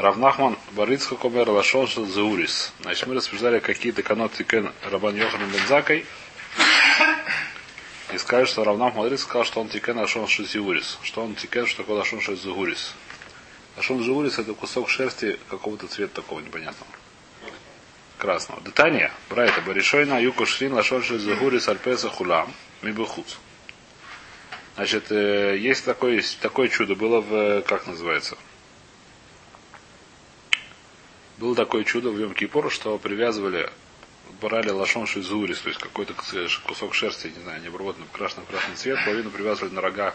Равнахман Барыцха Комер Лашон Заурис. Значит, мы рассуждали, какие деканот Тикен Рабан Йоханом Бензакой. И сказали, что Равнахман Барыц сказал, что он Тикен Лашон Зиурис. Что он Тикен, что такое Лашон Зиурис. Лашон Зиурис это кусок шерсти какого-то цвета такого непонятного. Красного. Детание. Брайта. Баришойна Юко Шрин Лашон Зиурис Альпеса Хулам. Мибухуц. Значит, есть такое, такое чудо было в, как называется, было такое чудо в Йом Кипур, что привязывали, брали лошон шизурис, то есть какой-то кусок шерсти, не знаю, необработанный красный красный цвет, половину привязывали на рога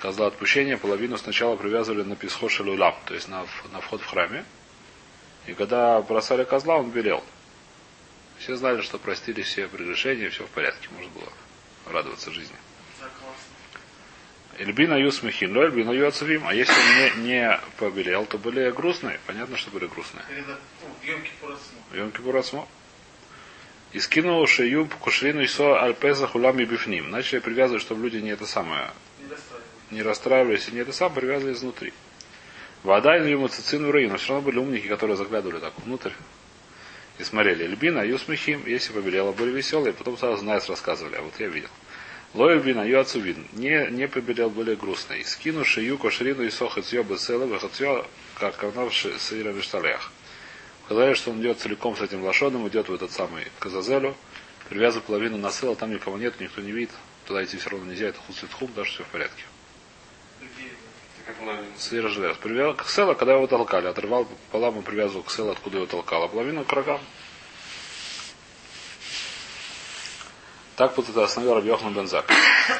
козла отпущения, половину сначала привязывали на писхош лулам, то есть на, на вход в храме. И когда бросали козла, он белел. Все знали, что простили все прегрешения, все в порядке, можно было радоваться жизни. Эльбина Юсмихин, но Эльбина Юацевим. А если он не, не побелел, то были грустные. Понятно, что были грустные. В Йом Кипурасмо. И скинул шею кушрину и со альпеза хулами бифним. Начали привязывать, чтобы люди не это самое не расстраивались и не это самое, привязывали изнутри. Вода и ему цицину рей, но все равно были умники, которые заглядывали так внутрь и смотрели. Эльбина, Юсмихим, если побелела, были веселые, потом сразу Найс рассказывали, а вот я видел. Лою вина, юацу вин. Не, не побелел более грустный. Скину шию кошрину и сохот съеба села, выхотьё, как ковнавши сыра вишталях. Сказали, что он идет целиком с этим лошадом, идет в этот самый Казазелю, привязывает половину на села, там никого нет, никто не видит. Туда идти все равно нельзя, это хуцитхум, даже все в порядке. Сыра желез. Привязал к села, когда его толкали. Отрывал пополам и привязывал к селу, откуда его толкал, а половину к рогам. Так вот это основил Рабьехна Бензак.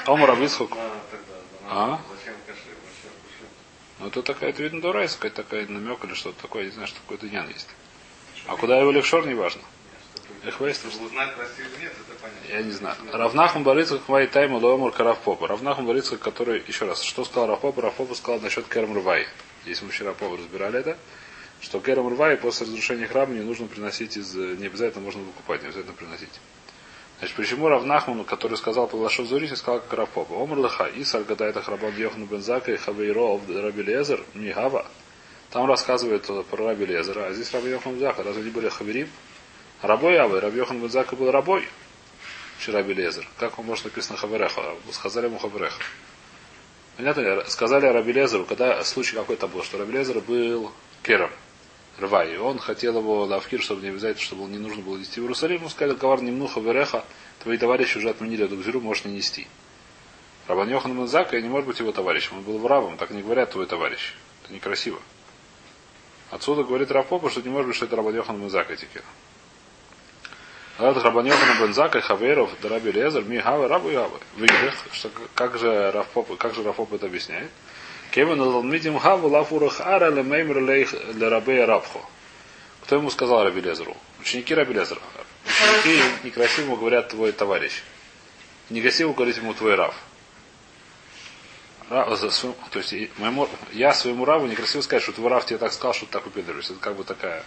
Омар Рабицхук. А? Ну это такая, это видно дурайская, такая намек или что-то такое, не знаю, что такое дынян есть. А куда его левшор, не важно. Эхвейст. Я не знаю. Равнахм Барыцкак Май Тайма Лоомар Каравпопа. Равнахм Барыцкак, который, еще раз, что сказал Равпопа? Равпопа сказал насчет Керм Рвай. Здесь мы вчера Попа разбирали это. Что Керм Рвай после разрушения храма не нужно приносить из... Не обязательно можно выкупать, не обязательно приносить. Значит, почему Равнахман, который сказал по Лашов Зурис, сказал как Равпопа? Омр Лаха, Исар Гадайта Храбан Йохану Бензака и Хавейро Раби Лезер, Мигава. Там рассказывает про Раби Лезера, а здесь Раби Йохан Бензака. Разве они были Хаверим? Рабой Авы, Раби Йохан Бензака был рабой. Раби Лезер. Как он может написано Хавереха? Сказали ему Хавереха. Понятно? Сказали Раби Лезеру, когда случай какой-то был, что Раби Лезер был кером. Рва. И он хотел его лавкир, чтобы не обязательно, чтобы не нужно было нести в Иерусалим. Он сказал, ковар немнуха вереха, твои товарищи уже отменили эту гзиру, можешь не нести. Рабан Йохан Манзака не может быть его товарищем. Он был врабом, так не говорят твой товарищ. Это некрасиво. Отсюда говорит Рафопа, что не может быть, что это Рабан Йохан Манзака. А это Рабан Йохан Бензака, Хаверов, Дараби Лезер, Ми Хаве, Рабу Яве. Что как же Рафоп, как же Рафоп это объясняет? Кевин Талмидим Хаву Лафурах Ара Лемеймер Лерабея Рабхо. Кто ему сказал Раби Лезеру? Ученики Раби Лезера. Ученики некрасиво говорят твой товарищ. Некрасиво говорить ему твой рав. То есть моему, я своему раву некрасиво сказать, что твой рав тебе так сказал, что ты так упендриваешься. Это как бы такая.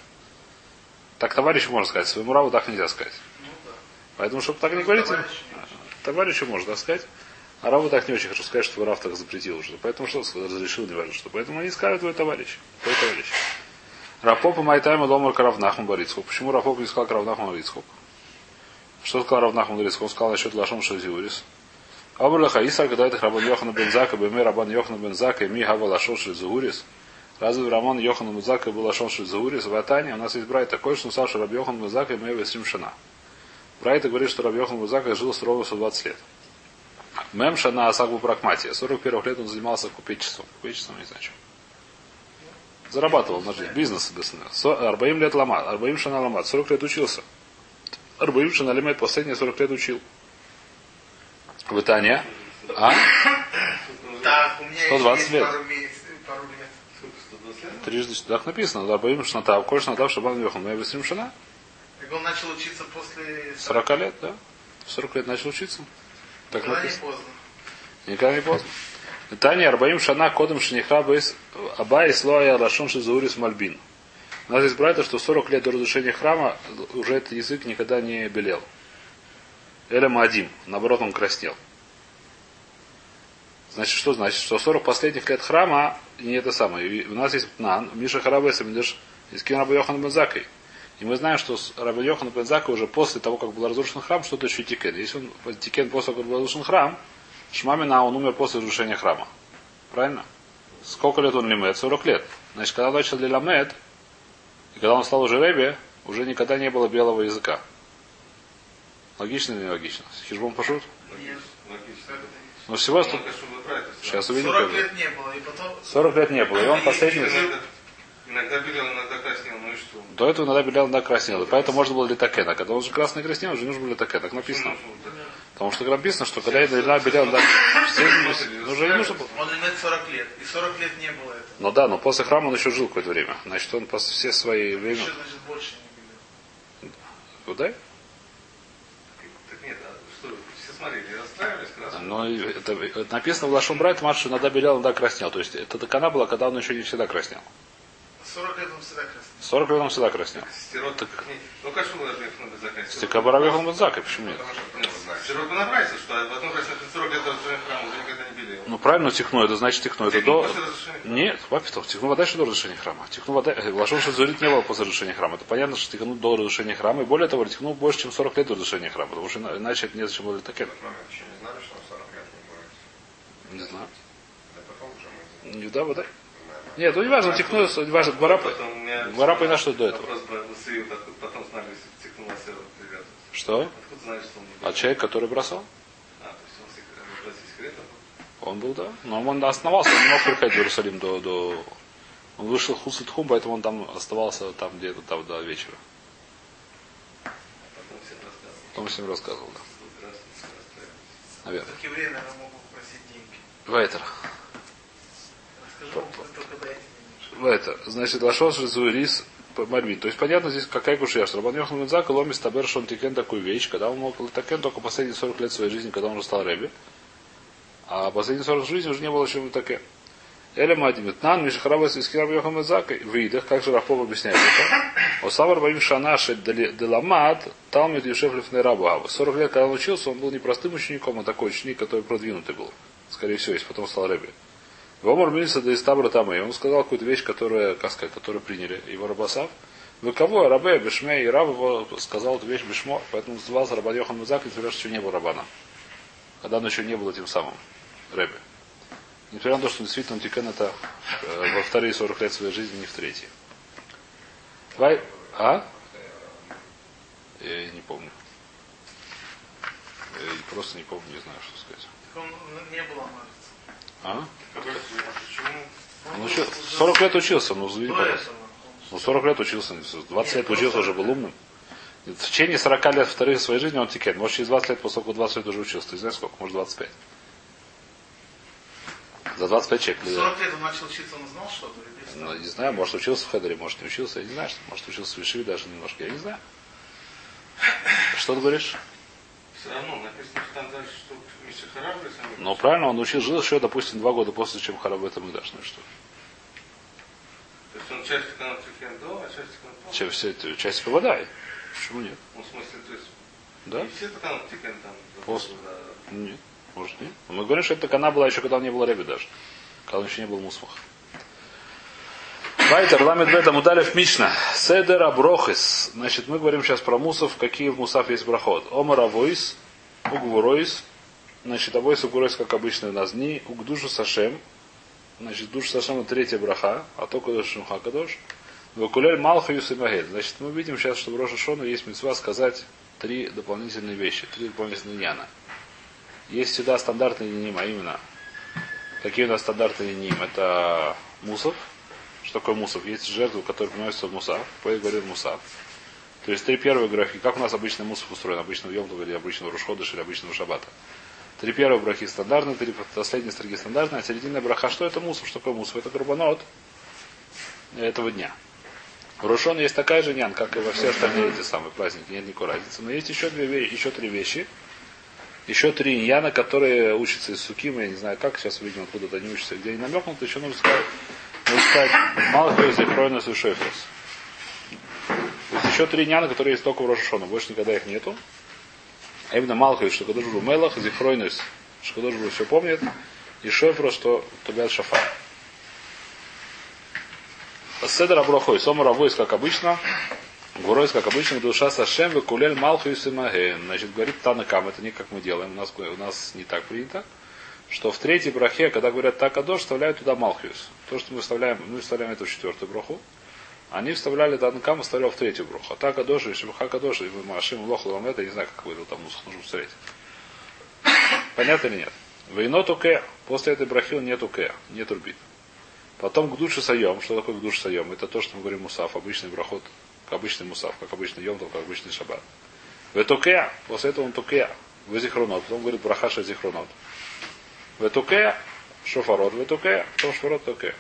Так товарищу можно сказать, своему раву так нельзя сказать. Поэтому, чтобы так не говорить, товарищу можно так сказать. А Раву так не очень хочу сказать, что Рав так запретил уже. Поэтому что разрешил, не важно что. Поэтому они скажут твой товарищ. Твой товарищ. Рапопа Майтайма Ломар Каравнахман Барицхук. Почему Рапопа не сказал Каравнахман Барицхук? Что сказал Равнахман Барицхук? Он сказал насчет Лашом Шазиурис. Абрулаха Исар, когда это Рабан Йохана Бензака, Беме Рабан Йохана Бензака, и Ми Хава Лашон Шазиурис. Разве Раман Йохана Бензака был Лашон Шазиурис? В Атане у нас есть брайт такой, что что Раб Йохан Бензака и Мева Шана. Брайта говорит, что Раб Йохан Бензака жил строго 120 лет. Мемша на Асагу Пракматия. 41 лет он занимался купечеством. Купечеством, не знаю, что. Зарабатывал на жизнь. Бизнес, соответственно. Арбаим лет ламат. Арбаим шана ламат. 40 лет учился. Арбаим шана лимет последние 40 лет учил. В Итане. А? 120 лет. Трижды так написано. Арбаим шната. Коль шната в шабан вехан. Мы объясним шана. Так он начал учиться после... 40 лет, да. 40 лет начал учиться. Так Никогда написано. не поздно. Никогда не поздно. Таня Арбаим Шана Кодом Шниха Бейс Абай Слоя Лашон Шизаурис Мальбин. У нас здесь брать, что 40 лет до разрушения храма уже этот язык никогда не белел. Эля Мадим. Наоборот, он краснел. Значит, что значит? Что 40 последних лет храма не это самое. И у нас есть Нан, Миша Харабеса Медеш, из Ким Раба Йохан Бензакой. И мы знаем, что с Раба Йохан Бензака уже после того, как был разрушен храм, что-то еще тикен. Если он тикен после того, как был разрушен храм, Шмамина он умер после разрушения храма. Правильно? Сколько лет он лимет? 40 лет. Значит, когда он начал лиламед, и когда он стал уже ребе, уже никогда не было белого языка. Логично или не логично? Хижбон пошут? Но всего... Сейчас увидим. 40 лет не было, и потом... 40 лет не было, и он последний... Иногда белел, иногда краснел, ну и что? До этого иногда белел, иногда краснел. И поэтому можно было литакен. А когда он уже красный краснел, уже нужно было литакен. Так написано. Потому что написано, что когда иногда белел, иногда... Ну, уже не нужно было. Он имеет 40 лет. И 40 лет не было этого. Ну да, но после храма он еще жил какое-то время. Значит, он после все свои время... Еще, значит, больше не белел. Куда? Так нет, а что, все смотрели, расстраивались красные? Но это, написано в Лашон Брайт, Марш, что иногда белел, иногда краснел. То есть это такана была, когда он еще не всегда краснел. 40 лет он всегда красный. 40 лет он всегда краснел. Стирот, так... Ну, как что мы должны их надо заканчивать? Стекабара Вехал Мадзака, почему нет? Стирот нравится, что в одном красе 40 лет разрушения храма уже никогда не белел. Ну правильно, техну, это значит техну. Это до... Нет, папитов, техну вода еще до разрушения храма. Техну вода, Лашон Шазурит не было после разрушения храма. Это понятно, что техну до разрушения храма. И более того, техну больше, чем 40 лет до разрушения храма. Потому что иначе это незачем было такен. Не знали, что он 40 лет не будет. Не знаю. Да Нет, ну не важно, техну, не важно, гвара, гвара понятно, что до этого. Потом знали, если. Что? Откуда знали, что он не А белел? человек, который бросал? А, то есть он секретом? Он был, да. Но он остановался, он не мог приехать в Иерусалим до, до... Он вышел в Хуситхум, поэтому он там оставался там где-то там до вечера. Потом всем рассказывал. Потом всем рассказывал, да. Наверное. Так евреи, наверное, могут попросить деньги. Вайтер. Вайтер. Значит, Лашон Шризуэрис Мальвин. То есть понятно здесь какая кушия, что Рабан Йохан Мензак ломис табер шон тикен такую вещь, когда он мог такен только последние 40 лет своей жизни, когда он уже стал Рэби. А последние 40 жизни уже не было еще такен. Эля Мадимит. Нан Мишахарабас из Кираб Йохан Мензак в видах, как же Рахпов объясняет это. Осавар Баим Шанаши Деламад Талмит Юшеф Лифней Раба. 40 лет, когда он учился, он был не простым учеником, а такой ученик, который продвинутый был. Скорее всего, если потом стал Рэби. Вомар Мильса да Истабра там, и он сказал какую-то вещь, которая, как сказать, которую приняли его Рабасав. Вы кого? Рабе, Бешме, и Раб сказал эту вещь Бешмо, поэтому назывался Рабан Йохан Музак, несмотря что еще не был Рабана. Когда он еще не был этим самым Рэбе. Несмотря на то, что действительно Тикен это э, во вторые 40 лет своей жизни, не в третьи. Давай, а? Я не помню. Я просто не помню, не знаю, что сказать. Он не был амарец. А? Он учил, 40 лет учился, ну, извини, пожалуйста. Ну, 40 лет учился, 20 лет учился, уже был умным. В течение 40 лет вторых своей жизни он тикен. Может, через 20 лет, того, 20 лет уже учился. Ты знаешь сколько? Может, 25. За 25 человек. В 40 лет он начал учиться, он знал что-то? Ну, не знаю, может, учился в Хедере, может, не учился. Я не знаю, может, учился в Вишиве даже немножко. Я не знаю. Что ты говоришь? Все равно написано, что там дальше, что Ну, правильно, он учил, жил еще, допустим, два года после, чем Хараб это мы дашь. Ну, и что? То есть он часть канал Трикен до, а часть после? Чем все эти части попадай? Почему нет? Ну, в смысле, то есть, Да? не все там. После. Нет. Может, нет. Но мы говорим, что эта кана была еще, когда он не был Реби даже. Когда он еще не был Мусмах. Вайтер, ламет бета мудалев мишна. Седер аброхис. Значит, мы говорим сейчас про мусов, какие в мусав есть брахот. Омар авойс, угвуройс. Значит, авойс угвуройс, как обычно у нас дни. Угдушу сашем. Значит, душ сашем это третья браха, а то кадош шумха кадош. Вакулель малха юсимагель. Значит, мы видим сейчас, что в Роша есть мецва сказать три дополнительные вещи, три дополнительные яна. Есть всегда стандартные ним, а именно, какие у нас стандартные ним? Это мусов. Что такое мусов? Есть жертвы, которые приносятся в мусав. Поэт говорит мусав. То есть три первые графи. Как у нас обычно мусов устроен? Обычно в Йомтов или обычно в или обычно в Шаббата. Три первые брахи стандартные, три последние строки стандартные, а серединная браха, что это мусов? Что такое мусов? Это грубанот этого дня. В Рушон есть такая же нян, как и во все остальные эти самые праздники, нет никакой разницы. Но есть еще, две, ве- еще три вещи, еще три иньяна, которые учатся из Сукима, я не знаю как, сейчас увидим, откуда они учатся, где они намекнуты, еще нужно сказать, нужно сказать, Малхиус и Хройнус и Шойфрус. То есть еще три иньяна, которые есть только в Рошашону, больше никогда их нету. А именно Малхиус, что Кадош был Мелах, Зихройнус, что Кадош был все помнит, И шофра, что? Тубят шафар. Седер Аброхой, Сомар Авойс, как обычно, Гуройс, как обычно, душа Сашем, Векулель Малху и Значит, говорит Танакам, это не как мы делаем, у нас, у нас не так принято, что в третьей брахе, когда говорят так Адош, вставляют туда Малхиус. То, что мы вставляем, мы вставляем это в четвертую браху, они вставляли Танакам, вставлял в третью браху. А так Адош, и Шимха Кадош, и Машим Лоху вам это, я не знаю, как выдал там нужно посмотреть. Понятно или нет? Вейно туке. После этой брахи нету ке, нет рубит. Потом к душе саем. Что такое к душе саем? Это то, что мы говорим мусав, обычный брахот, как обычный мусав, как обычный йом, как обычный шаббат. В туке. После этого он туке. В зихронот. Потом говорит брахаша зихронот. В туке шофарот, в туке, потом шофарот туке.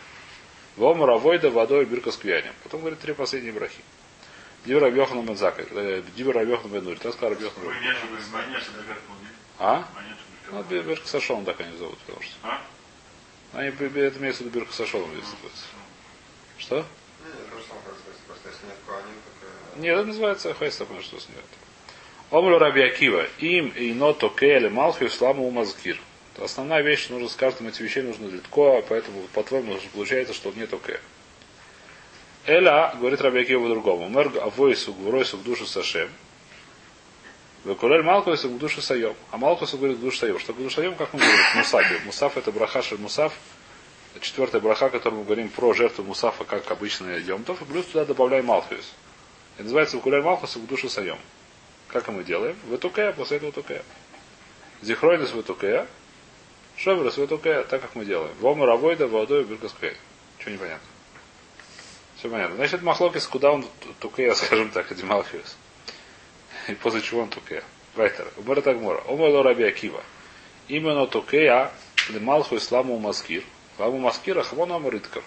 Вом равойда водой бирка с квянем. Потом говорит три последние брахи. Дибра Бьохану Мензака. Дибра Бьохану Бенури. Так сказал Бьохану А? Ну, Бирка Сашон так они зовут, потому что. А? Они, это имеется в виду Бирка Сашон. Что? Нет, это называется Хайста, потому что с нет. Омлю Раби Акива. Им и ното келе малхи сламу умазкир. Основная вещь, нужно с каждым этих вещей нужно литко, поэтому, по-твоему, получается, что нет оке. Эля, говорит Раби Акива по-другому. Мэр авойсу, гвуройсу к душу сашем. Векулель Малкусу к душе Сайом. А Малкусу говорит к душе Сайом. Что к душе Сайом, как мы говорим, в Мусафе. Мусаф это браха Мусаф. Четвертая браха, которую мы говорим про жертву Мусафа, как обычно Йомтов. И плюс туда добавляем Малхус. И называется Векулель Малкусу к душе Сайом. Как мы делаем? Ветукея, после этого Тукея. Зихройнес Ветукея. Шоверес Ветукея, так как мы делаем. Вома Равойда, Водой, Биркаскея. Чего непонятно? Все понятно. Значит, Махлокис, куда он Тукея, скажем так, это Малхус. И после чего он тукея. Вайтер. Умер Тагмора. Умер Раби Акива. Именно тукея лемалху исламу маскир. Ламу маскира хамон амариткар.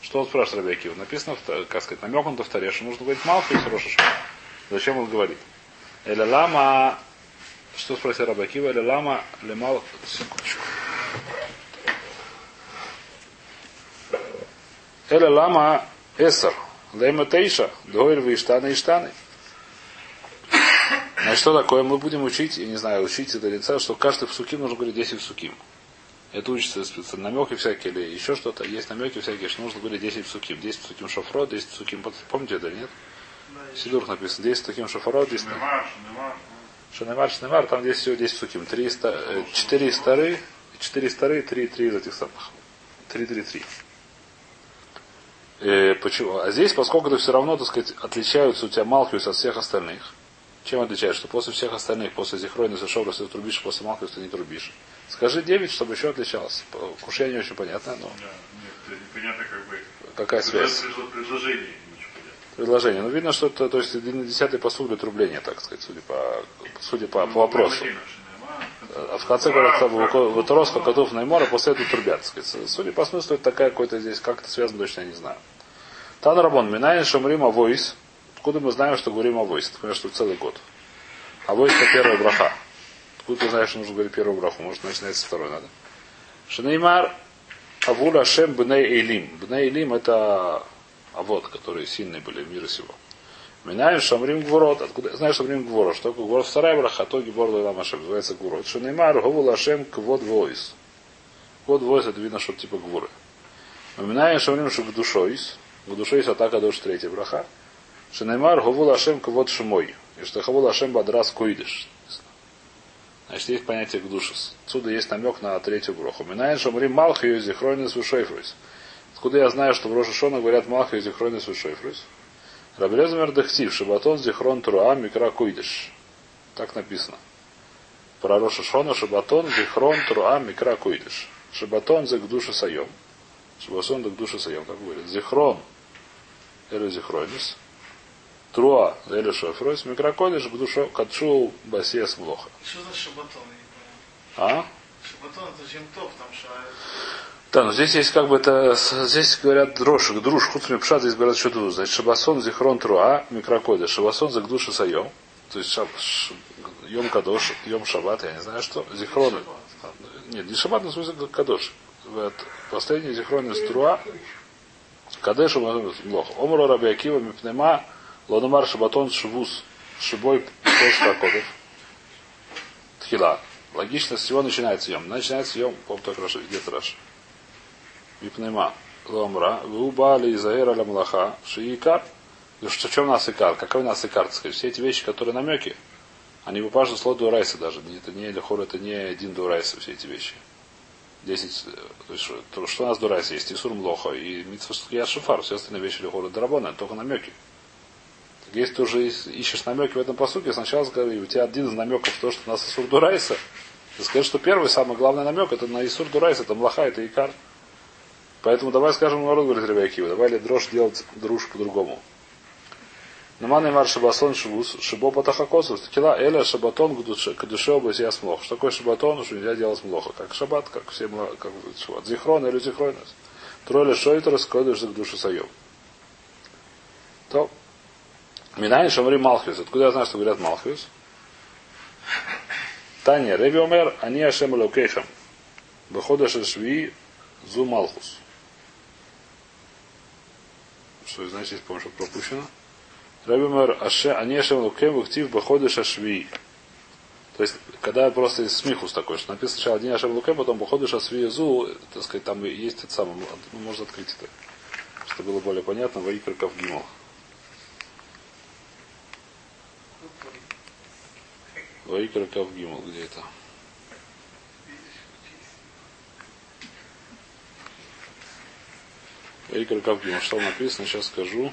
Что он спрашивает Раби Акива? Написано, как сказать, намек на вторе, что нужно говорить малху и хорошо Зачем он говорит? Эля лама что спросил Раби Акива? Эля лама лемал... Секундочку. Эля лама эсер. Лема тейша. Вы иштаны иштаны. Значит, что такое? Мы будем учить, я не знаю, учить это лица, что каждый псуким нужно говорить 10 псуким. Это учится специально. Намеки всякие или еще что-то. Есть намеки всякие, что нужно говорить 10 псуким. 10 псуким шофро, 10 псуким. Помните это, нет? Сидур написано. 10 псуким шофро, 10 Шанемар, Шанемар, там здесь всего 10 псуким. 3, 4 старые, 4 старые, 3, 3 из этих самых. 3, 3, 3. Э, почему? А здесь, поскольку это все равно, так сказать, отличаются у тебя Малхиус от всех остальных, чем отличается? Что после всех остальных, после Зихройна и Шовра, ты трубишь, после Малкус ты не трубишь. Скажи 9, чтобы еще отличалось. Кушение очень понятно, но... Да, нет, непонятно как бы... Какая связь? Предложение. Предложение. Ну, видно, что это, то есть, на десятый посуд для трубления, так сказать, судя по, судя по, по вопросу. А в конце говорят, вот Роско котов Наймора, после этого трубят. Судя по смыслу, это такая какой-то здесь как-то связано, точно я не знаю. Тан Рабон, Минайн Шамрим Авойс, Откуда мы знаем, что говорим о войс? Ты понимаешь, что целый год. А войс это первая браха. Откуда ты знаешь, что нужно говорить первую браху? Может, начинать с второй надо. Шанеймар Авула Шем Бней Эйлим. Бней Эйлим это авод, которые сильные были в мире сего. Минаем Шамрим Гворот. Откуда знаешь Шамрим Гворот? Что такое Гворот? Вторая браха, то Гибор Лайла Ашем. Называется Гворот. Шанеймар Гавула Шем Квод Войс. Квод Войс это видно, что типа Гворы. Минаем Шамрим Шук Душойс. В душойс атака душ третья браха. Шинаймар Ховул Ашем Кавод Шумой. И что Ховул Ашем Бадрас Куидыш. Значит, есть понятие Гдушис. Отсюда есть намек на третью броху. Минайн Шамрим Малха и Зихронис Вишойфрус. Откуда я знаю, что в Рошашона говорят Малха и Зихронис Рабрезмер Дахтив, Шабатон Зихрон Труа Микра Куидыш. Так написано. Про Рошашона Шабатон Зихрон Труа Микра Куидыш. Шабатон за Гдуша Сайом. Шабатон за Гдуша Сайом, как говорит. Зихрон. Или Зихронис. Труа, или шофройс, микрокодыш, гдушо, кадшу, басес, млоха. Что за шабатон? А? Шабатон это жемтов, там шает. Да, но здесь есть как бы это, здесь говорят дрожь, друж, хуцми пшат, здесь говорят что тут. Значит, шабасон зихрон труа, микрокода, шабасон за гдуша сайом. То есть шаб, ш, йом кадош, йом шабат, я не знаю что, зихрон. Нет, не шабат, но смысле кадош. Последний зихрон из труа, кадешу млоха. Омро раби Акива мипнема, Лономар Шабатон Швус Шибой Шакотов. Тхила. Логично, с чего начинается съем? Начинается съем, помню, только где-то Раши. Випнема. Ломра. Вубали Изаэра Ламлаха. Шиикар. Что, в чем нас икар? Какой нас икар? Сказать, все эти вещи, которые намеки, они выпажены слой дуарайса даже. Это не лихор, это не один дуарайса, все эти вещи. Десять, то есть, что, у нас дуарайса? Есть Исур Млоха и Митсвашкия Шифар. Все остальные вещи лихора Дарабона, только намеки. Так если ты уже ищешь намеки в этом посуке, сначала скажи, у тебя один из намеков то, что у нас Исур Дурайса, ты скажешь, что первый, самый главный намек, это на Исур Дурайса, это Млаха, это Икар. Поэтому давай скажем народ, говорит Ребякива, давай ли дрожь делать друж по-другому. Наман Мар Шабасон Шибус, Шибо Патахакосу, Кила Эля Шабатон к душе область я смлох. Что такое Шабатон, что нельзя делать млоха? Как Шабат, как все как Шабат. Зихрон или Зихронес. Тролля Шойтер скодыш к душе Сайом. То. Минайн Шамри Малхиус. Откуда я знаю, что говорят Малхиус? Таня Реби Омер, они Ашем Лукейхам. Выхода Шешви Зу Малхус. Что значит, если помню, что пропущено? Рабимер Аше, они Ашем Лукем Уктив Баходы Шашви. То есть, когда просто из смехус такой, что написано сначала один Ашем Лукем, потом Баходы Шашви Зу, так сказать, там есть это самое, ну, можно открыть это, чтобы было более понятно, Ваикр Кавгимал. Ваикр Кавгимал, где это? Ваикр Кавгимал, что написано, сейчас скажу.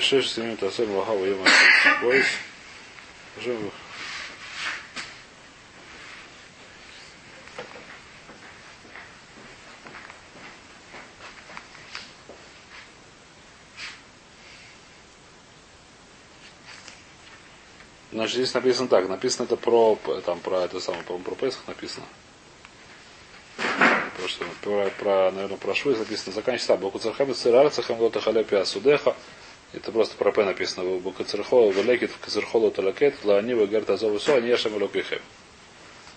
шесть семь тасем лахава ема бойс. Значит, здесь написано так. Написано это про, там, про это самое, по про Песах написано. Про, что, про, про, наверное, про Швы написано. Заканчивается. Боку цархам цирар цахам лота халяпия судеха. Это просто про П написано. Букацерхола велекит в кацерхолу талакет, лаани вегер тазову со, они ашем локихем.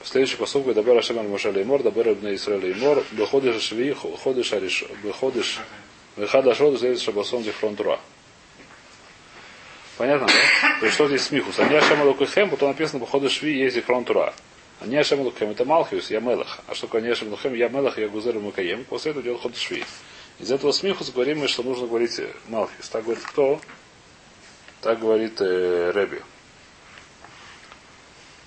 Следующий посуд говорит, Дабер Ашем Аль-Мошаль Леймор, Дабер Ибн Исраэль Леймор, Беходиш Шви, Ходиш Ариш, Беходиш, Вехада Шоду, следует Шабасон Зихрон Тура. Понятно, да? То есть что здесь смихус? Они Ашем Лукихем, потом написано Беходиш Шви, есть Зихрон Тура. Они Ашем Лукихем, это Малхиус, я Мелах. А что такое они Ашем Лукихем, я Мелах, я Гузер Мукаем. После этого делает Ходиш Шви. Из этого смехус говорим что нужно говорить Малхис. Так говорит кто? Так говорит э, Реби.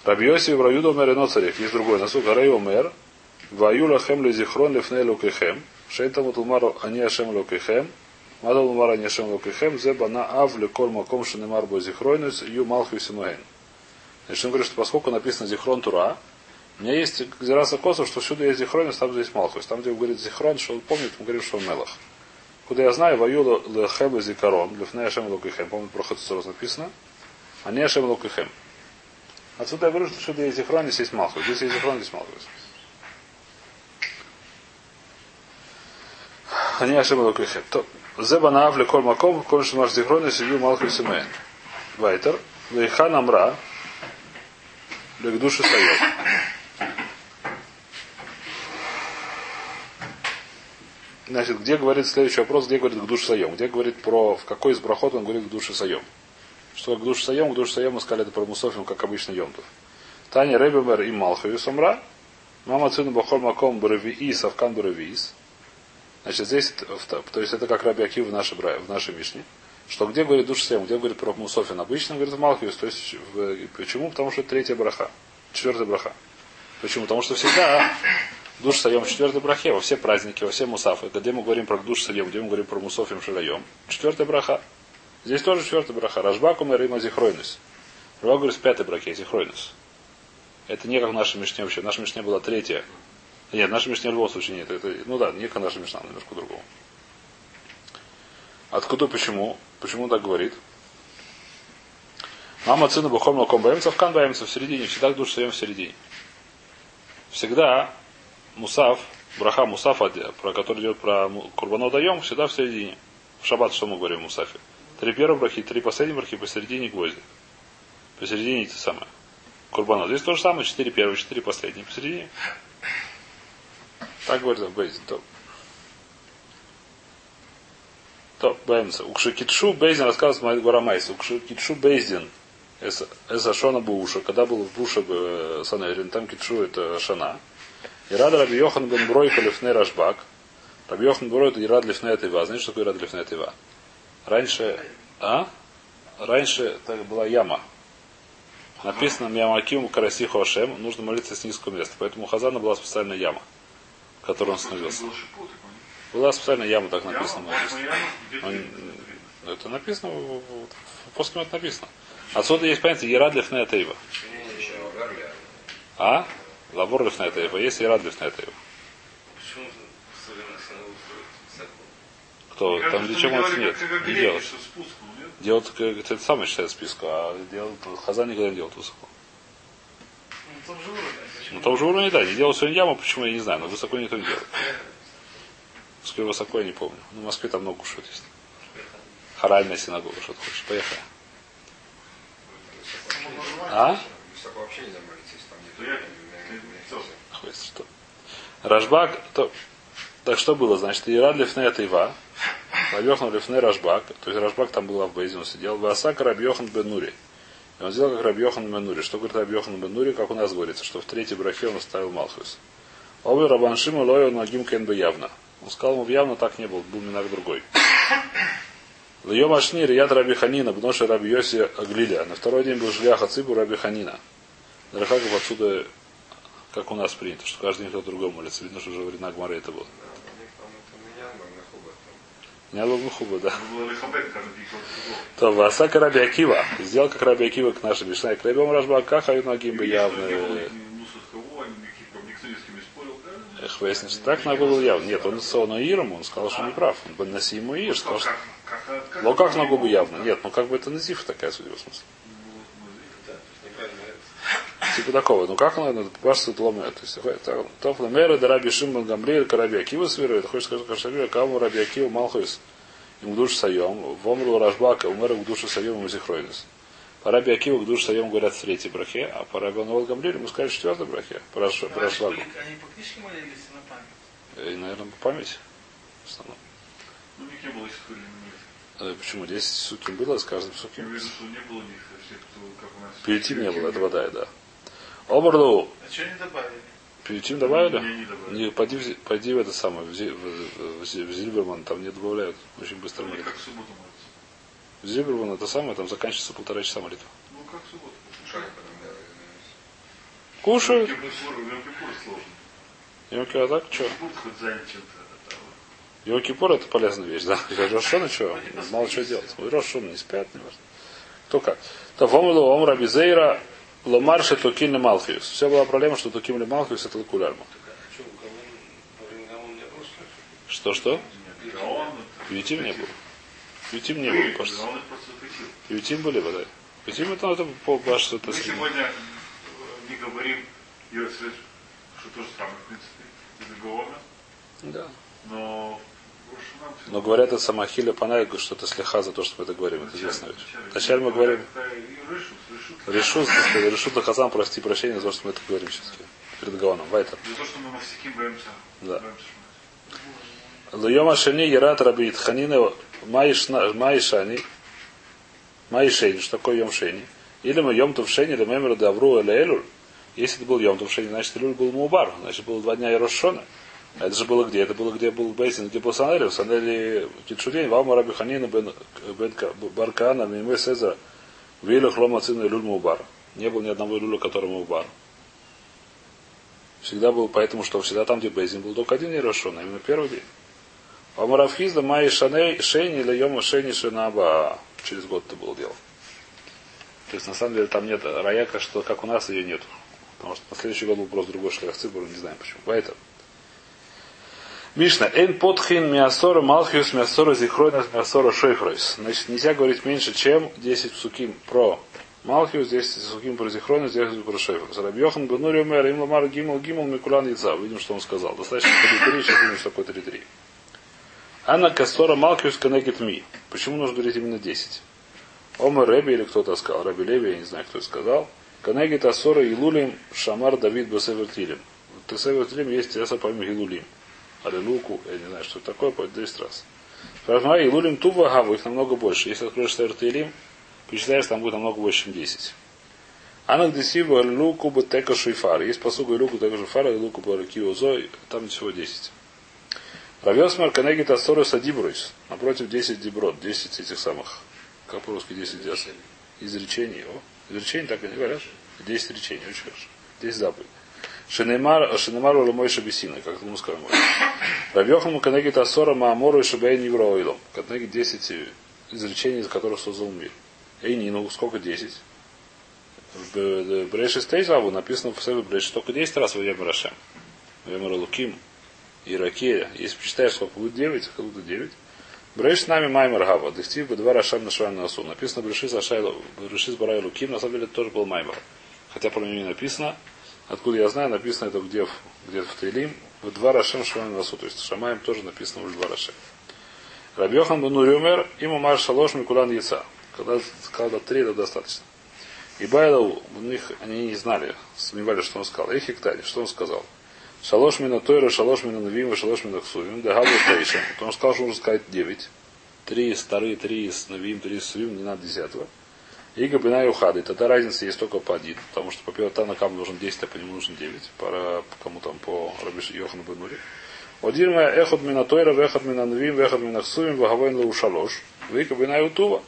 Рабиоси в Раюда умер Ноцарев. Есть другой насук. Арей умер. Ваюла хем лезихрон лефне лукихем. Шейта мутулмару ани ашем лукихем. Мадал умар ани ашем лукихем. Зе бана ав лекол маком шенемар бо зихройнус ю малхиус имуэн. Значит, он говорит, что поскольку написано зихрон тура, у меня есть Гзираса Косов, что всюду есть Зихронис, там здесь Малхус. Там, где говорит Зихрон, что он помнит, он говорит, что он Мелах. Куда я знаю, Ваюла Лехеба Зикарон, Лефне Ашем Лукихем, помню, про Хацусорос написано, а не Ашем Лукихем. Отсюда я говорю, что всюду есть Зихронис, есть Малхус. Здесь есть Зихрон, здесь Малхус. А не Ашем Лукихем. То, Зеба на Авле Коль Маком, Коль Шимаш Зихронис, Ю Малхус Имен. Вайтер. Вейхан Амра, Легдуши Сайот. Значит, где говорит следующий вопрос, где говорит к душе Сайом? Где говорит про, в какой из брахот он говорит к душе Сайом? Что к душе Сайом? К душе Сайом мы сказали это про Мусофим, как обычно Йомтов. Таня Ребемер и Малхави Сомра. Мама цину Бахоль Маком Баравии Савкан Баравиис. Значит, здесь, то есть это как Раби Акив в нашей, в нашей Мишне. Что где говорит душа Сайом? Где говорит про Мусофин? Обычно говорит в Малхиус. То есть, в, почему? Потому что третья браха. Четвертая браха. Почему? Потому что всегда Душ Сайом в четвертой брахе, во все праздники, во все мусафы. Где мы говорим про душ Сайом, где мы говорим про мусофим Шираем. Четвертая браха. Здесь тоже четвертая браха. Рашбакум и Рима Зихройнус. Рашбак говорит в пятой брахе, Зихройнус. Это не как в нашей Мишне вообще. Наша Мишне была третья. Нет, наша Мишне в любом случае нет. Это, ну да, не наша Мишна, немножко другого. Откуда, почему? Почему так говорит? Мама цина бухом лаком баемца в кан баемца в середине. Всегда душ Сайом в середине. Всегда Мусав, браха Мусав, про который идет про Курбано даем, всегда в середине. В шаббат что мы говорим в Мусафе? Три первых брахи, три последние брахи, посередине гвозди. Посередине те самое. Курбано. Здесь то же самое, четыре первые, четыре последние, посередине. Так говорит Бейзин. То, Бэмса. Укшикитшу Бейзин рассказывает Гурамайс. Укшикитшу Бейзин. Эса Шона Буша. Когда был в Буше э, Санерин, там Китшу это Шана. И рада Раби Йохан бен Брой Халифне Рашбак. Раби Йохан Брой это Ирад Лифне Тыва. Знаете, что такое Ирад Лифне Тыва? Раньше, а? Раньше это была яма. Написано Миамаким Караси Хошем, нужно молиться с низкого места. Поэтому у Хазана была специальная яма, которой он становился. Была специальная яма, так написано. Он, это написано, Поском это написано. Отсюда есть понятие Ерад Лифне Тейва. А? Лавор Лифне Тейва. Есть Ерад Лифне Тейва. Кто? Там для чего это нет. Не делать. ну? Делать это самое считает списку, а делать Хазан никогда не делает высоко. Ну, том же уровне. На том же уровне, да, не делал сегодня яму, почему я не знаю, но высоко никто не делает. Сколько высоко я не помню. Ну, в Москве там много что есть. Хоральная синагога, что ты хочешь. Поехали. А? Что? Рашбак, то, так что было? Значит, Ирад Лифне это Ива, Рабьохан Лифне Рашбак, то есть Рашбак там был в Бейзе, он сидел, Васака Рабьохан Бен Нури. И он сделал как Рабьохан Бен Нури. Что говорит Рабьохан Бен Нури, как у нас говорится, что в третьей брахе он оставил Малхус. Обе Рабаншима Лою Нагим Кен бы явно. Он сказал ему, явно так не был, был минак другой. Льем Ашнир, яд Раби Ханина, бноши Раби Йоси Аглиля. На второй день был Шлях Ацибу Раби Ханина. Рахаков отсюда, как у нас принято, что каждый день кто другой молится. Видно, что уже времена Гмары это было. Да, у них там это меня, но на хуба там. Не было бы да. То Васака Раби Акива. Сделал как Раби Акива к нашей Мишнай. К Рабиом Рашбака Хают Нагим бы явно. да? Эх, выяснилось, так надо было явно. Нет, он с Оноиром, он сказал, что он не прав. Он бы наси ему Ир, сказал, что... Как, как, Ну на губы явно? Нет, ну как бы это назиф такая, судя по смыслу. Да, то есть неправильно это. Типа такого. Ну как надо? Пашут ломер. То есть так, топ ломера да раби Шимон Гамлиэль к раби Акива свирует. Хочешь сказать, что Шабира, кому раби Акива Малхойс им к душу сайом. Вомру Рашбака, умер к душу сайом и зихройнес. По раби Акива к душу сайом говорят в третьей брахе, а по раби Ануал Гамлиэль ему сказали в четвертой брахе. По Раш- по Они по- книжке молились на память. И, наверное, по памяти. В основном. Ну, не было истории Э, Почему? 10 суким было, с каждым. Перед тем не было, это вода, да. Обрлу, А что они добавили? перед тем добавили? Не, не добавили. Не, пойди, в пойди в это самое, в, Зи- в, в, в Зи- в Зильберман, там не добавляют, очень быстро Они молитва. как в субботу молятся. В Зильберман это самое, там заканчивается полтора часа молитва. Ну, как в субботу. Делали, Кушают. Йом-Кипур Йом-Кипур сложно. Йом-Кипур, а так, что? Кипур хоть занят чем-то. это, а Йом-Кипур это полезная вещь, да? Рошона что? Мало что делать. Рошона не спят, не важно. Кто как. То фомулу омра бизейра ломарши токин малхиус. Все была проблема, что токин малхиус это лакулярма. Что-что? Ютим не было. Ютим не было, кажется. Ютим были, да. Ютим это, это по баш, это Мы сегодня э, не говорим что то же самое, в принципе, из Да. но Но говорят, это самахиля панай, что это слеха за то, что мы это говорим. Это известная вещь. Вначале мы говорим, решу, решу да хазам, прости прощения за то, что мы это говорим сейчас. Перед Гаоном. Вайтер. За то, что мы мавсиким боимся. Да. Льома шани ерат раби Итханина маишани. Маишени. Что такое йом шени? Или мы йом тувшени, или мемер давру или элюль. Если это был йом тувшени, значит элюль был мубар. Значит было два дня Ирошона. А это же было где? Это было где был Бейсин, где был Санели. В Санели Китшурень, Вама Раби Ханина бен, бен Баркана, Мимэ Сеза, Вилю Хлома Цина Илюль Мубар. Не было ни одного Илюля, который Мубар. Всегда был, поэтому что всегда там, где Бейзин был только один Ирошон, а именно первый день. Амарафхизда Майи Шаней Шейни или Йома Шейни Шинаба. Через год это было дело. То есть на самом деле там нет раяка, что как у нас ее нету. Потому что на следующий год был просто другой шлях цибур, не знаем почему. Поэтому. Мишна. Эйн подхин миасора малхиус миасора зихройнас миасора шейфройс. Значит, нельзя говорить меньше, чем 10 суким про Малхиус, 10 суким про зихройнас, 10 про шейфройс. Рабьохан бенури умер, им ламар гимал гимал микулан яйца. Видим, что он сказал. Достаточно 3-3, сейчас видим, что такое 3-3. Анна Кастора Малкиус Коннегит Ми. Почему нужно говорить именно 10? Омер Реби или кто-то сказал. Раби Леви, я не знаю, кто сказал. Коннегит Асора Илулим Шамар Давид Басевертилем. В Тесевертилем есть Теса помимо Илулим. Алилуку, я не знаю, что это такое, по 10 раз. Спрашиваю, и лулим тува гаву, их намного больше. Если откроешь Север Таилим, посчитаешь, там будет намного больше, чем 10. Анак десива луку тека шуйфар. Есть посуга луку тека шуйфара и луку баракио зой, там всего 10. Равесмар Канегит Астору Садибруис. Напротив 10 деброд, 10 этих самых, как по-русски 10 дес. Изречений. О, изречений так и не говорят. 10 речений, очень хорошо. 10 заповедей. Шинемар, Шинемар Уламой Шабисина, как мы скажем. Рабьехам Канегит Асора Маамору и Шабей Невроилом. Канегит 10 изречений, из которых создал мир. Эй, ну сколько 10? В Бреши Стейзаву написано в Севе Бреши только 10 раз в Йемер Ашем. Йемер Луким и Ракея. Если посчитаешь, сколько будет 9, как будто 9. Бреш с нами Маймер Гава. Дехтив бы два Рашам на Шван Насу. Написано Бреши с Барай Луким. На самом деле это тоже был Маймер. Хотя про него не написано. Откуда я знаю, написано это где, где в Тейлим. В два Рашам Шван Насу. То есть Шамаем тоже написано в два Рашам. Рабьохан бен Урюмер, ему Мар Шалош Микулан Яца. Когда сказал до три, это достаточно. И Байлау, у них, они не знали, сомневались, что он сказал. Их Иктани, что он сказал? Шалош мина Тойра, шалош мина Навим, шалош мина Хсувим, Дагабу Тейша. Он сказал, что нужно сказать девять. Три из Тары, три из Навим, три из Сувим, не надо десятого. И Габина и Ухады. Тогда разница есть только по один. Потому что по Пиотана Кам нужен 10, а по нему нужен 9. По кому там по Рабиш Йохану Бенури. Одирма эхот мина Тойра, вехот мина Навим, вехот мина Хсувим, вагавайн лау шалош. Вы Габина и Утува.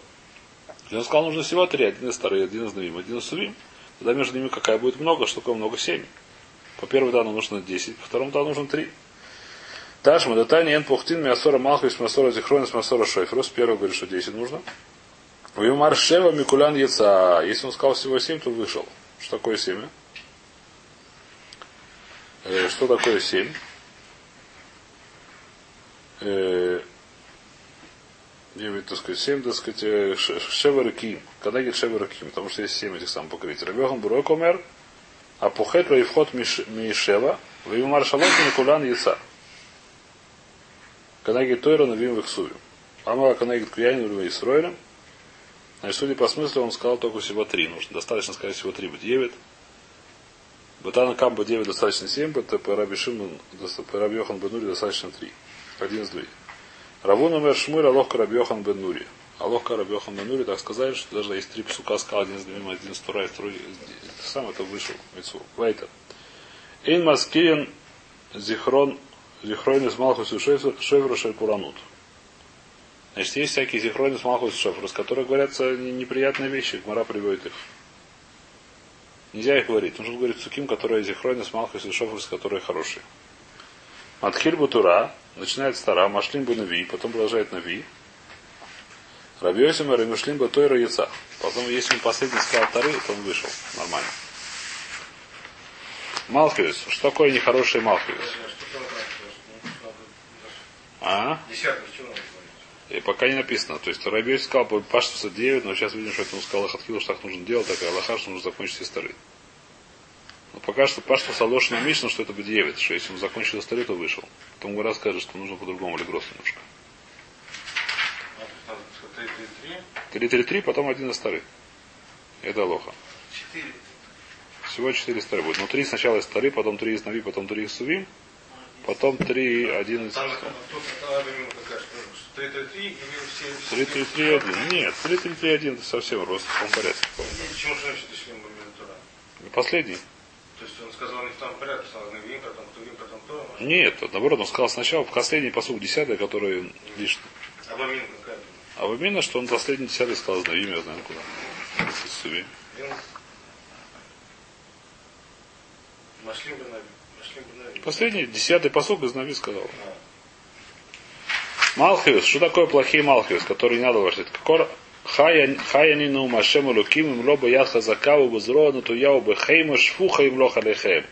И он сказал, нужно всего три. Один из Тары, один из Навим, один из Сувим. Тогда между ними какая будет много, что такое много? Семь. По первому дану нужно 10, по второму дану нужно 3. Дальше мы датани эн пухтин мясора малхвис мясора зихронис мясора шойфрус. Первый говорит, что 10 нужно. Вимар шева микулян яца. Если он сказал всего 7, то вышел. Что такое 7? Э, что такое 7? Э, 9, так сказать, 7, так сказать, э, шева раким. Когда говорит шева раким, потому что есть 7 этих самых покрытий. Рабехан бурой комер. А пухет и вход Мишева, Вимар Шалот Никулан Яца. Канаги Тойра Навим Вихсую. Амара Канаги Куянин Рува Исроилем. Значит, судя по смыслу, он сказал только всего три. Нужно достаточно сказать всего три. Девять. Батана Камба 9 достаточно 7, по Рабишим, по Рабьохан Бенури достаточно 3. Один из двоих. Равун умер Шмыр, Алох Рабьохан Бенури. Алох Рабьохан Бенури так сказали, что даже есть три псука сказал, один из Двим, один из Тура, второй сам это вышел. Мецу. Вайтер. Эйн Маскиен Зихрон Зихрон из Малхус и Шефру Шельпуранут. Значит, есть всякие зихроны с Малхус и Шефру, с которых говорятся неприятные вещи. Гмара приводит их. Нельзя их говорить. Нужно говорить суким, которые зихроны с Малхус и Шефру, с которые хорошие. Матхиль Бутура, начинает стара, Машлим Нави, потом продолжает Нави. Рабиосим Рамишлим Батойра Яца. Потом, если он последний сказал вторые, то он вышел. Нормально. Малхиус. Что такое нехороший Малхиус? А? И пока не написано. То есть Рабиой сказал, паштуса 9, но сейчас видим, что это он сказал Хатхилу, что так нужно делать, такая Аллаха, что нужно закончить все стары. Но пока что паштуса Лошина Мишна, что это будет 9, что если он закончил историю, то вышел. Потом Гора скажет, что нужно по-другому или гроз немножко. 3-3-3, потом один из старых. Это лоха. 4. Всего 4 стары будет. Но 3 сначала из стары, потом 3 из нави, потом 3 из сувим, потом 3, 1 из... 3-3-3-1. Нет, 3-3-3-1 это совсем рост в порядке. Почему же значит Ишлим Бамидатура? Последний. То есть он сказал не в том порядке, сначала Навим, потом Тувим, потом Тора? Нет, наоборот, он сказал сначала последний посуд десятый, который лишний. А Бамин какая? А в именно, что он последний десятый сказал имя, я знаю куда. Суви. Бенави. Машлим Бенави. Последний, десятый посуд из Нави сказал. Малхиус. Что такое плохие Малхиус, которые не надо вложить? Какор хаянину машему луким им лоба ядха закаву бузро натуяу бы хейма шфуха им лоха лехем.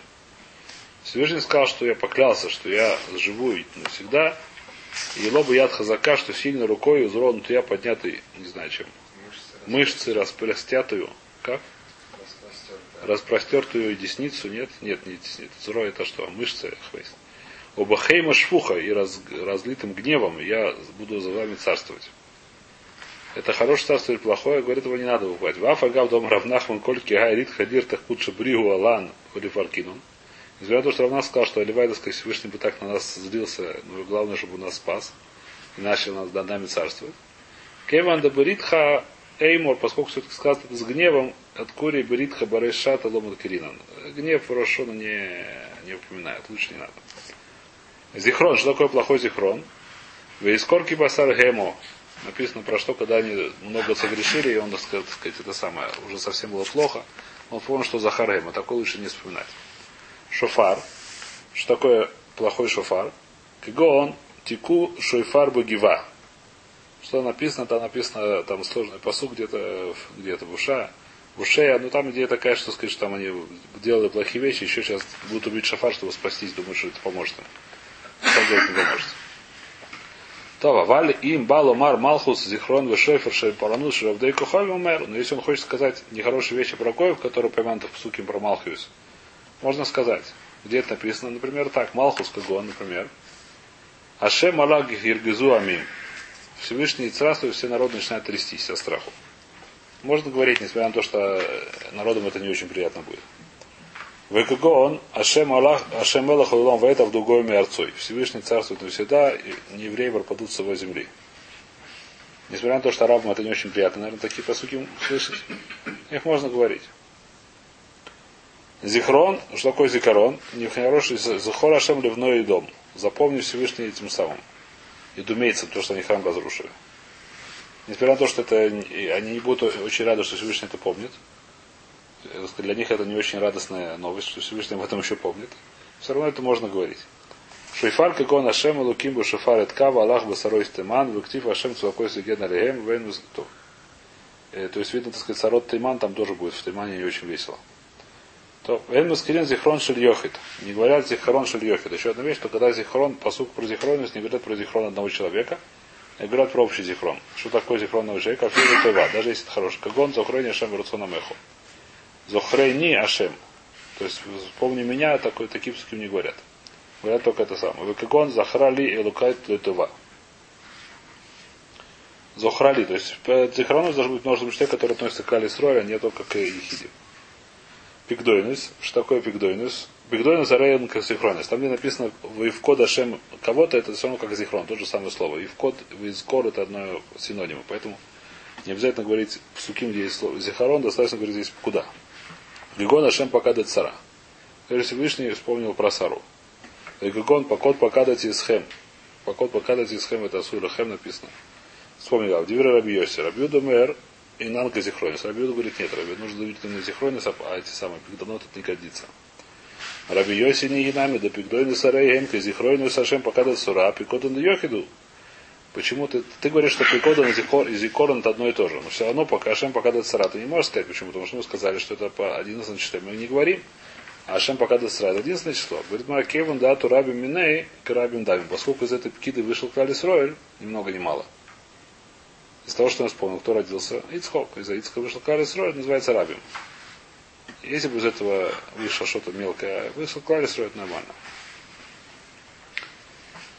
Всевышний сказал, что я поклялся, что я живу навсегда, и лоба яд хазака, что сильно рукой узрон, то я поднятый, не знаю чем. Мышцы распростятую. Как? Распростертую десницу, нет? Нет, не десницу. Зро это что? Мышцы хвест. Оба хейма шфуха и раз, разлитым гневом я буду за вами царствовать. Это хорошее царство или плохое, говорит, его не надо бывать. Вафа гав дом равнахман кольки гайрит хадир тахпут шабригу алан фаркинун. Несмотря на то, что Равнах сказал, что Оливайда, сказать, Всевышний бы так на нас злился, но главное, чтобы он нас спас. и начал над нами царствовать. Кеван да Баритха Эймор, поскольку все-таки сказано с гневом, от Кури Баритха Барешата Ломат Киринан. Гнев Рошона не, не упоминает, лучше не надо. Зихрон, что такое плохой зихрон? Вейскорки Басар Гемо. Написано про что, когда они много согрешили, и он, так сказать, это самое, уже совсем было плохо. Он понял, что Захар Гемо. Такое лучше не вспоминать. Шофар. Что такое плохой шофар? Кого тику шойфар богива. Что написано, там написано, там сложный посуд где-то, где-то в уша, в уше, ну там идея такая, что что там они делали плохие вещи, еще сейчас будут убить шафар, чтобы спастись, думают, что это поможет им. Что делать не поможет. То, валь им бал мар малхус зихрон вешефер шель паранус шравдей кухави умер. Но если он хочет сказать нехорошие вещи про коев, которые упомянуты в псуке про Малхиус, можно сказать. Где это написано, например, так, Малхус Кагон, например. Ашем Алаг Иргизу Амим. Всевышний царствует, все народы начинают трястись со страху. Можно говорить, несмотря на то, что народам это не очень приятно будет. Векагон Ашем Аллах Ашем Элах Улам в другой Арцой. Всевышний царствует навсегда, и не евреи пропадут с его земли. Несмотря на то, что арабам это не очень приятно, наверное, такие посуки слышать. Их можно говорить. Зихрон, что такое зикарон? Нехороший захор Ашем ливной дом. Запомни Всевышний этим самым. И думейцам, то, что они храм разрушили. Несмотря на то, что это, они не будут очень рады, что Всевышний это помнит. Для них это не очень радостная новость, что Всевышний об этом еще помнит. Все равно это можно говорить. Шейфар кагон Ашем Луким бы шефар Кава Аллах Басарой Стеман Вектив Ашем Цвакой Сиген Алием Вейн То есть видно, так сказать, Сарот Тейман там тоже будет в Теймане не очень весело. То Эн Маскирин Зихрон Шельйохит. Не говорят Зихрон Шельйохит. Еще одна вещь, что когда Зихрон, посук про Зихронность, не говорят про Зихрон одного человека, а говорят про общий Зихрон. Что такое Зихрон одного человека? Афилу Това. Даже если это хороший. Кагон Зохрейни Ашем Верцона Меху. Зохрейни Ашем. То есть вспомни меня, такой, такие пуски не говорят. Говорят только это самое. Векагон Захрали Элукайт Това. Зохрали. То есть Зихронность должен быть множество мечты, которые относятся к Алисроль, а не только к Ехиде. Пигдойнус. Что такое пигдойнус? Пигдойнус арейн как сихронис. Там, где написано в код Ашем кого-то, это все равно как зихрон, то же самое слово. И в код, в кор это одно синонимы. Поэтому не обязательно говорить в суким, где есть слово зихарон, достаточно говорить здесь куда. Гигон Ашем покадет цара. Теперь Всевышний вспомнил про Сару. Гигон покод покадать из хем. Покод покадать из хем, это Асура Хем написано. Вспомнил, в Дивре Раби Йоси. Раби и нанка зихронис. Рабиуд говорит, нет, Раби, нужно давить на зихронис, а эти самые пигдонот это не годится. Раби Йоси не гинами, да пигдойны сарей гемка, зихройну сашем пока до сура, а пикодан да йохиду. Почему ты, ты говоришь, что пикодан и зихор, и зихорон это одно и то же. Но все равно пока Ашем пока до сара. Ты не можешь сказать, почему, потому что мы сказали, что это по 11 число. Мы не говорим. А Ашем пока до сара. Это единственное число. Говорит, Маракеван, да, турабим миней, карабим давим. Поскольку из этой пкиды вышел Калис Роэль, ни много ни мало. Из того, что он вспомнил, кто родился, Ицхок. Из-за Ицхока вышел Кларис Рой, называется Рабим. Если бы из этого вышло что-то мелкое, вышел Кларис Рой, это нормально.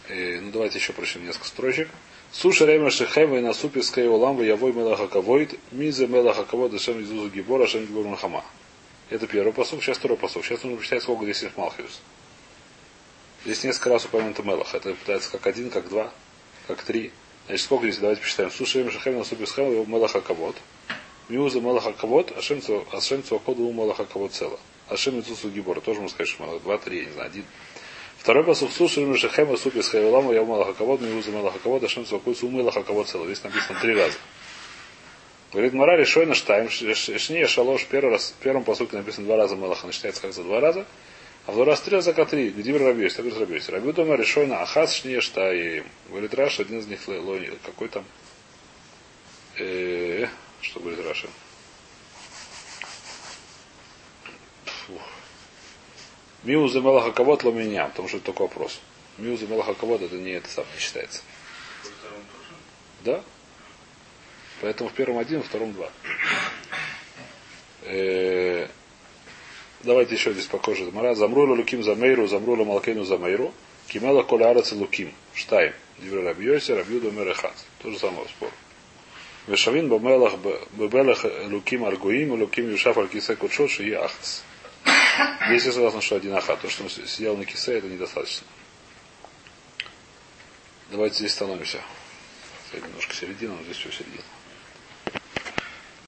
И, ну давайте еще прочтем несколько строчек. Суши рейма шехева и насупи скай уламва явой мелаха кавоид, мизе мелаха кавоид, шем изузу гибора, шем гибор нахама. Это первый посук, сейчас второй посук. Сейчас нужно посчитать, сколько здесь есть Малхиус. Здесь несколько раз упомянуто Мелах. Это пытается как один, как два, как три. Значит, сколько здесь? Давайте посчитаем. Суши Шахем на Супи Схем, его Мелаха Кавод. Миуза Мелаха Кавод, Ашем Цуакоду у Мелаха Кавод Цела. Ашем Ицусу Гибора. Тоже можно сказать, что. Два, три, я не знаю, один. Второй посух Суши Шахем на Супи Схем, Лама, я Мелаха Кавод, Миуза Мелаха Кавод, Ашем Цуакоду у Мелаха Кавод Цела. Здесь написано три раза. Говорит, Мара решойна штайм, шния шалош, первый раз, в первом посуке написано два раза Мелаха, начинается как за два раза. А второй раз три раза как три. Где Рабиос? Так говорит Рабиос. Раби дома решойна ахас шния штайм. Говорит Раш, один из них лони, какой там, э, что говорит Раша? Миуза Мелаха Кавод меня, потому что это только вопрос. Миуза Мелаха Кавод это не это сам не считается. Да? Поэтому в первом один, во втором два. Давайте еще здесь похоже. Мара замрула луким за мейру, замрула малкейну за мейру. Кимела коля араца луким. Штайм. Дивер рабьёси, рабьюда мерехат. То же самое спор. Вешавин бамелах бебелах луким аргуим, луким юшаф аль кисе кучот, ши ахас. Здесь я согласен, что один ахат. То, что он сидел на кисе, это недостаточно. Давайте здесь становимся. немножко середина, но здесь все середина.